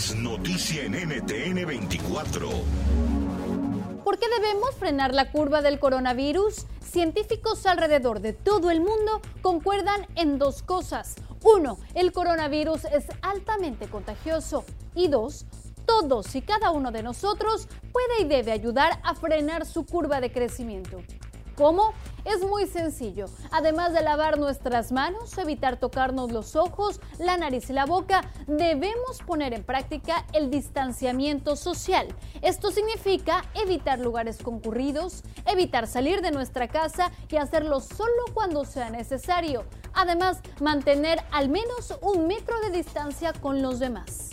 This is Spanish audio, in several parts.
Noticia en NTN 24. ¿Por qué debemos frenar la curva del coronavirus? Científicos alrededor de todo el mundo concuerdan en dos cosas. Uno, el coronavirus es altamente contagioso. Y dos, todos y cada uno de nosotros puede y debe ayudar a frenar su curva de crecimiento. ¿Cómo? Es muy sencillo. Además de lavar nuestras manos, evitar tocarnos los ojos, la nariz y la boca, debemos poner en práctica el distanciamiento social. Esto significa evitar lugares concurridos, evitar salir de nuestra casa y hacerlo solo cuando sea necesario. Además, mantener al menos un metro de distancia con los demás.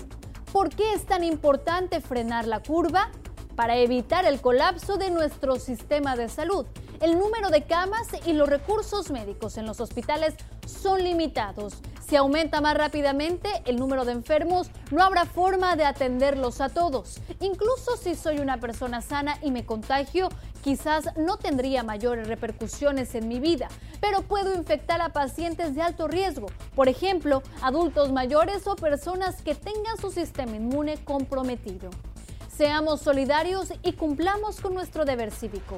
¿Por qué es tan importante frenar la curva? Para evitar el colapso de nuestro sistema de salud el número de camas y los recursos médicos en los hospitales son limitados. Si aumenta más rápidamente el número de enfermos, no habrá forma de atenderlos a todos. Incluso si soy una persona sana y me contagio, quizás no tendría mayores repercusiones en mi vida, pero puedo infectar a pacientes de alto riesgo, por ejemplo, adultos mayores o personas que tengan su sistema inmune comprometido. Seamos solidarios y cumplamos con nuestro deber cívico.